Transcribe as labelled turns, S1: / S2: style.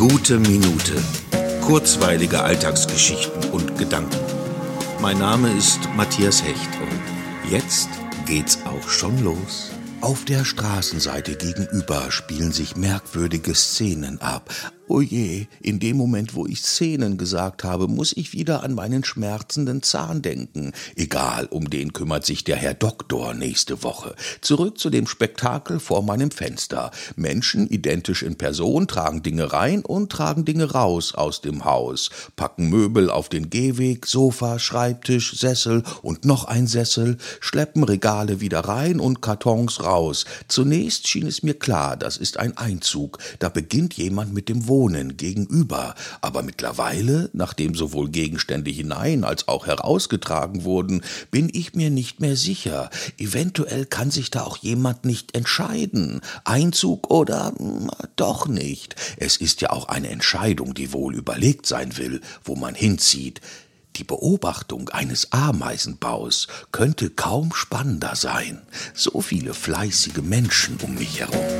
S1: Gute Minute. Kurzweilige Alltagsgeschichten und Gedanken. Mein Name ist Matthias Hecht und jetzt geht's auch schon los. Auf der Straßenseite gegenüber spielen sich merkwürdige Szenen ab. Oh in dem Moment, wo ich Szenen gesagt habe, muss ich wieder an meinen schmerzenden Zahn denken. Egal, um den kümmert sich der Herr Doktor nächste Woche. Zurück zu dem Spektakel vor meinem Fenster. Menschen, identisch in Person, tragen Dinge rein und tragen Dinge raus aus dem Haus, packen Möbel auf den Gehweg, Sofa, Schreibtisch, Sessel und noch ein Sessel, schleppen Regale wieder rein und Kartons raus. Zunächst schien es mir klar, das ist ein Einzug. Da beginnt jemand mit dem Wohnen Wohnen gegenüber, aber mittlerweile, nachdem sowohl Gegenstände hinein als auch herausgetragen wurden, bin ich mir nicht mehr sicher. Eventuell kann sich da auch jemand nicht entscheiden. Einzug oder hm, doch nicht. Es ist ja auch eine Entscheidung, die wohl überlegt sein will, wo man hinzieht. Die Beobachtung eines Ameisenbaus könnte kaum spannender sein. So viele fleißige Menschen um mich herum.